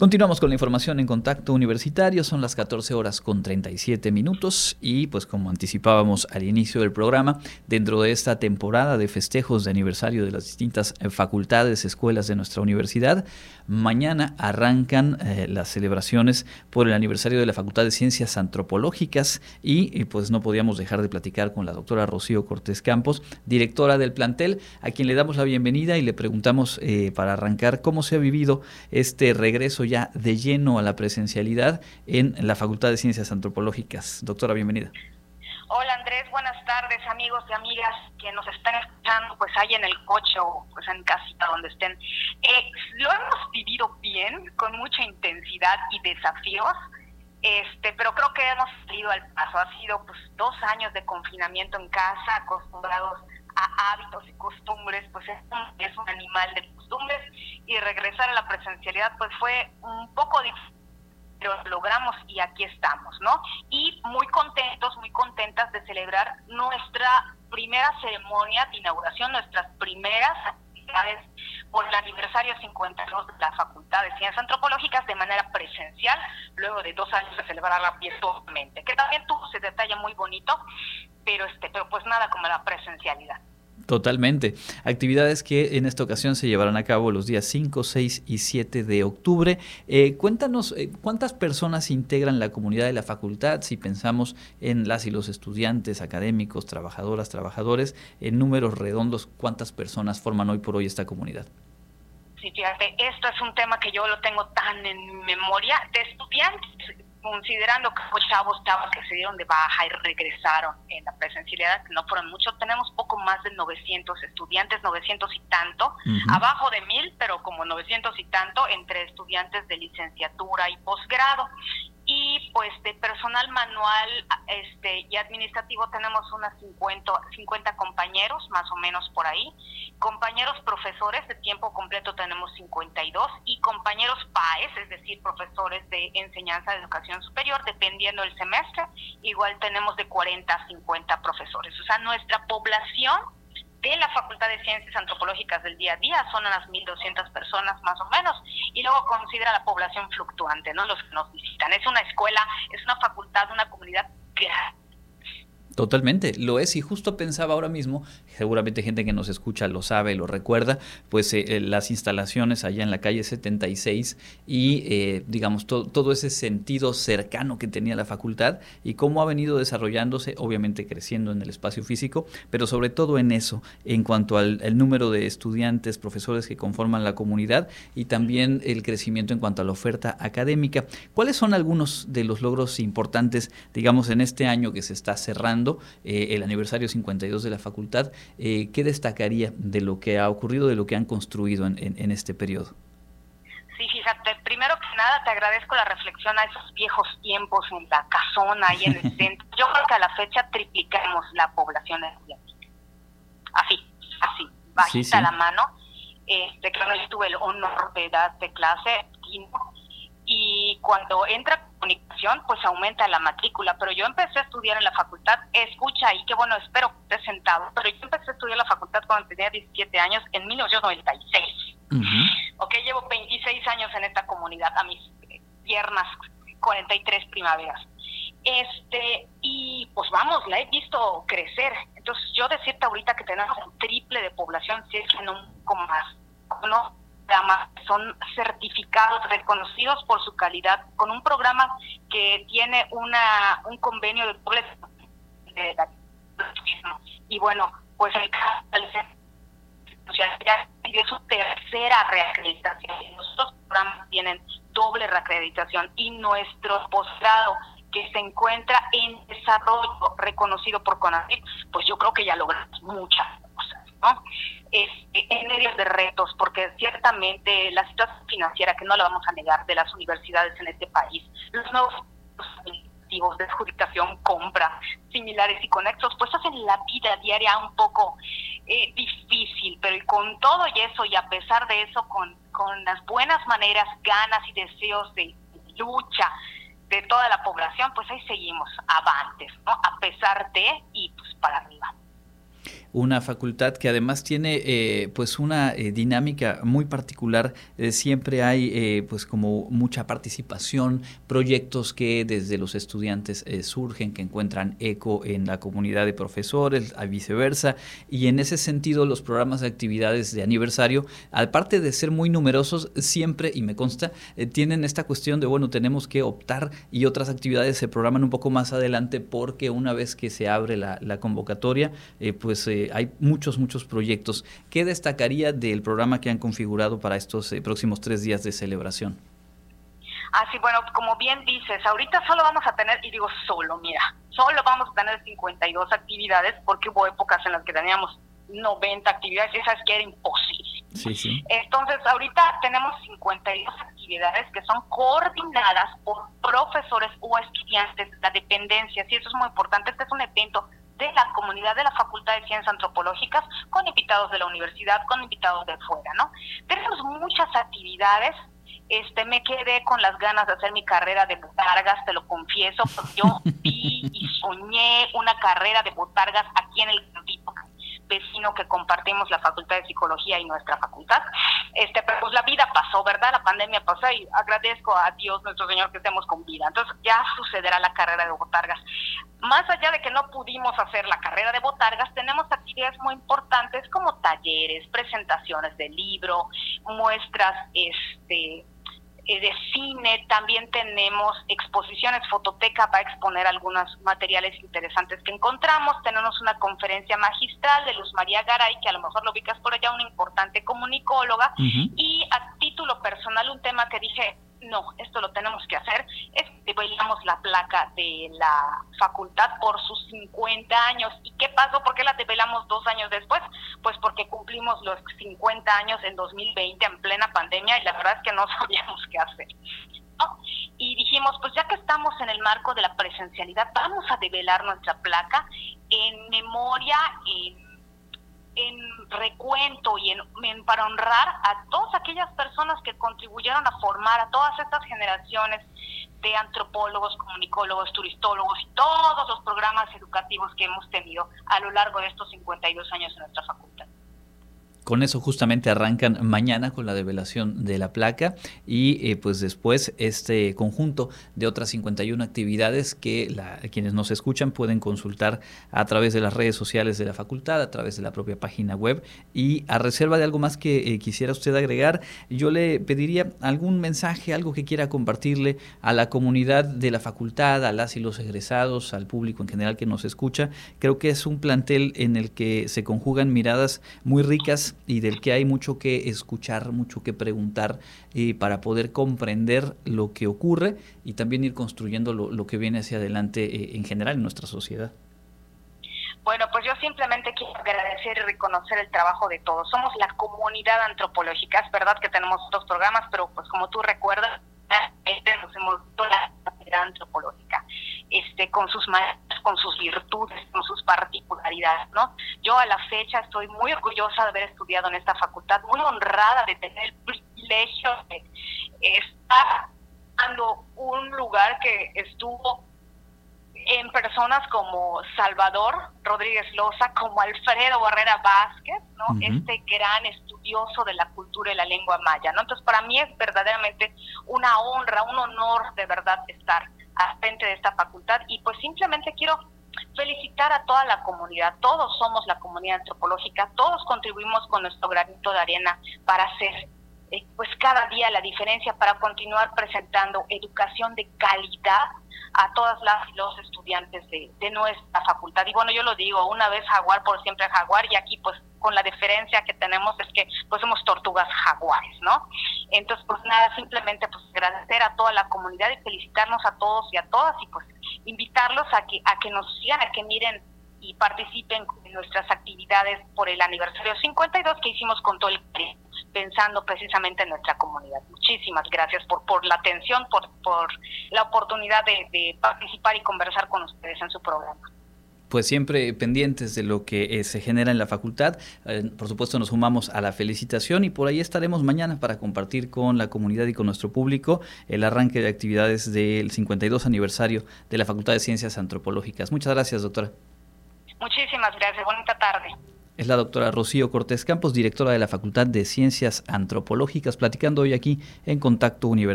Continuamos con la información en contacto universitario, son las 14 horas con 37 minutos y pues como anticipábamos al inicio del programa, dentro de esta temporada de festejos de aniversario de las distintas eh, facultades, escuelas de nuestra universidad, mañana arrancan eh, las celebraciones por el aniversario de la Facultad de Ciencias Antropológicas y, pues no podíamos dejar de platicar con la doctora Rocío Cortés Campos, directora del plantel, a quien le damos la bienvenida y le preguntamos eh, para arrancar cómo se ha vivido este regreso ya de lleno a la presencialidad en la Facultad de Ciencias Antropológicas. Doctora, bienvenida. Hola Andrés, buenas tardes amigos y amigas que nos están escuchando pues ahí en el coche o pues en casita donde estén. Eh, lo hemos vivido bien, con mucha intensidad y desafíos, este, pero creo que hemos salido al paso. Ha sido pues dos años de confinamiento en casa, acostumbrados hábitos y costumbres, pues es un, es un animal de costumbres y regresar a la presencialidad pues fue un poco difícil pero logramos y aquí estamos, ¿no? Y muy contentos, muy contentas de celebrar nuestra primera ceremonia de inauguración, nuestras primeras actividades por el aniversario 52 de la Facultad de Ciencias Antropológicas de manera presencial, luego de dos años de celebrarla virtualmente, que también tuvo ese detalle muy bonito, pero este, pero pues nada como la presencialidad. Totalmente. Actividades que en esta ocasión se llevarán a cabo los días 5, 6 y 7 de octubre. Eh, cuéntanos eh, cuántas personas integran la comunidad de la facultad, si pensamos en las y los estudiantes, académicos, trabajadoras, trabajadores, en números redondos, cuántas personas forman hoy por hoy esta comunidad. Sí, fíjate, esto es un tema que yo lo tengo tan en memoria. De estudiantes considerando que chavos, chavos que se dieron de baja y regresaron en la presencialidad, que no fueron muchos, tenemos poco más de 900 estudiantes, 900 y tanto, abajo de mil, pero como 900 y tanto entre estudiantes de licenciatura y posgrado y pues de personal manual este y administrativo tenemos unas 50, 50 compañeros más o menos por ahí. Compañeros profesores de tiempo completo tenemos 52 y compañeros PAES es decir profesores de enseñanza de educación superior dependiendo del semestre igual tenemos de 40 a 50 profesores. O sea nuestra población de la Facultad de Ciencias Antropológicas del día a día, son unas 1.200 personas más o menos, y luego considera la población fluctuante, ¿no? Los que nos visitan. Es una escuela, es una facultad, una comunidad grande Totalmente, lo es y justo pensaba ahora mismo, seguramente gente que nos escucha lo sabe, lo recuerda, pues eh, eh, las instalaciones allá en la calle 76 y eh, digamos todo ese sentido cercano que tenía la facultad y cómo ha venido desarrollándose, obviamente creciendo en el espacio físico, pero sobre todo en eso, en cuanto al número de estudiantes, profesores que conforman la comunidad y también el crecimiento en cuanto a la oferta académica. ¿Cuáles son algunos de los logros importantes, digamos, en este año que se está cerrando? Eh, el aniversario 52 de la facultad, eh, ¿qué destacaría de lo que ha ocurrido, de lo que han construido en, este periodo? Sí, fíjate, primero que nada te agradezco la reflexión a esos viejos tiempos en la casona y en el centro. Yo creo que a la fecha triplicamos la población estudiantil. Así, así, bajita la mano. Este, claro, yo tuve el honor de dar de clase y cuando entra comunicación, pues aumenta la matrícula. Pero yo empecé a estudiar en la facultad, escucha y qué bueno, espero que esté sentado, pero yo empecé a estudiar en la facultad cuando tenía 17 años, en 1996. Ok, llevo 26 años en esta comunidad, a mis piernas, 43 primaveras. Este, y pues vamos, la he visto crecer. Entonces, yo decirte ahorita que tenemos un triple de población, si es que no un poco más, no son certificados, reconocidos por su calidad, con un programa que tiene una un convenio de doble de y bueno, pues el caso es su tercera reacreditación. Nuestros programas tienen doble reacreditación y nuestro posgrado que se encuentra en desarrollo reconocido por CONACYT, pues yo creo que ya logramos muchas cosas, ¿no? En medio de retos, porque ciertamente la situación financiera, que no la vamos a negar, de las universidades en este país, los nuevos administrativos de adjudicación, compra, similares y conexos, pues hacen la vida diaria un poco eh, difícil, pero con todo y eso, y a pesar de eso, con, con las buenas maneras, ganas y deseos de lucha de toda la población, pues ahí seguimos avantes, ¿no? A pesar de y pues para arriba. Una facultad que además tiene eh, pues una eh, dinámica muy particular. Eh, siempre hay pues como mucha participación, proyectos que desde los estudiantes surgen, que encuentran eco en la comunidad de profesores, a viceversa. Y en ese sentido los programas de actividades de aniversario, aparte de ser muy numerosos, siempre, y me consta, tienen esta cuestión de, bueno, tenemos que optar y otras actividades se programan un poco más adelante porque una vez que se abre la, la convocatoria, pues hay muchos, muchos proyectos. ¿Qué destacaría del programa que han configurado para estos eh, próximos tres días de celebración? Así, ah, bueno, como bien dices, ahorita solo vamos a tener, y digo solo, mira, solo vamos a tener 52 actividades porque hubo épocas en las que teníamos 90 actividades y esas que era imposible. Sí, sí. Entonces, ahorita tenemos 52 actividades que son coordinadas por profesores o estudiantes de la dependencia. Sí, eso es muy importante. Este es un evento de la comunidad de la Facultad de Ciencias Antropológicas con invitados de la universidad, con invitados de fuera, ¿no? Tenemos muchas actividades. Este, me quedé con las ganas de hacer mi carrera de botargas, te lo confieso, porque yo vi y soñé una carrera de botargas aquí en el campito vecino que compartimos la Facultad de Psicología y nuestra facultad. Este, pero pues la vida pasó, ¿verdad? La pandemia pasó y agradezco a Dios nuestro Señor que estemos con vida. Entonces ya sucederá la carrera de botargas. Más allá de que no pudimos hacer la carrera de botargas, tenemos actividades muy importantes como talleres, presentaciones de libro, muestras, este, eh, de cine, también tenemos exposiciones, fototeca va a exponer algunos materiales interesantes que encontramos, tenemos una conferencia magistral de Luz María Garay, que a lo mejor lo ubicas por allá, una importante comunicóloga, y a título personal un tema que dije, no, esto lo tenemos que hacer, es que bailamos la placa de la facultad por sus 50 años. ¿Y qué pasó? ¿Por qué la develamos dos años después? Pues porque cumplimos los 50 años en 2020 en plena pandemia y la verdad es que no sabíamos qué hacer. Y dijimos, pues ya que estamos en el marco de la presencialidad, vamos a develar nuestra placa en memoria, en en recuento y en, para honrar a todas aquellas personas que contribuyeron a formar a todas estas generaciones de antropólogos, comunicólogos, turistólogos y todos los programas educativos que hemos tenido a lo largo de estos 52 años en nuestra facultad. Con eso justamente arrancan mañana con la develación de la placa y eh, pues después este conjunto de otras 51 actividades que quienes nos escuchan pueden consultar a través de las redes sociales de la facultad, a través de la propia página web y a reserva de algo más que eh, quisiera usted agregar, yo le pediría algún mensaje, algo que quiera compartirle a la comunidad de la facultad, a las y los egresados, al público en general que nos escucha. Creo que es un plantel en el que se conjugan miradas muy ricas y del que hay mucho que escuchar, mucho que preguntar eh, para poder comprender lo que ocurre y también ir construyendo lo, que viene hacia adelante eh, en general en nuestra sociedad. Bueno, pues yo simplemente quiero agradecer y reconocer el trabajo de todos. Somos la comunidad antropológica. Es verdad que tenemos otros programas, pero pues como tú recuerdas, este nos hemos la comunidad antropológica, este, con sus con sus virtudes, con sus particularidades, ¿no? Yo a la fecha estoy muy orgullosa de haber estudiado en esta facultad, muy honrada de tener el privilegio de estar dando un lugar que estuvo en personas como Salvador Rodríguez Loza, como Alfredo Barrera Vázquez, ¿no? Este gran estudioso de la cultura y la lengua maya, ¿no? Entonces, para mí es verdaderamente una honra, un honor de verdad estar al frente de esta facultad y pues simplemente quiero felicitar a toda la comunidad, todos somos la comunidad antropológica, todos contribuimos con nuestro granito de arena para hacer eh, pues cada día la diferencia, para continuar presentando educación de calidad a todas las los estudiantes de, de, nuestra facultad. Y bueno, yo lo digo, una vez jaguar, por siempre jaguar, y aquí pues con la diferencia que tenemos es que pues somos tortugas jaguares, ¿no? Entonces, pues nada, simplemente pues agradecer a toda la comunidad y felicitarnos a todos y a todas y pues invitarlos a que, a que nos sigan, a que miren y participen en nuestras actividades por el aniversario 52 que hicimos con todo el pensando precisamente en nuestra comunidad. Muchísimas gracias por, por la atención, por, por la oportunidad de, participar y conversar con ustedes en su programa pues siempre pendientes de lo que eh, se genera en la facultad. Eh, por supuesto nos sumamos a la felicitación y por ahí estaremos mañana para compartir con la comunidad y con nuestro público el arranque de actividades del 52 aniversario de la Facultad de Ciencias Antropológicas. Muchas gracias, doctora. Muchísimas gracias. Bonita tarde. Es la doctora Rocío Cortés Campos, directora de la Facultad de Ciencias Antropológicas, platicando hoy aquí en Contacto Universitario.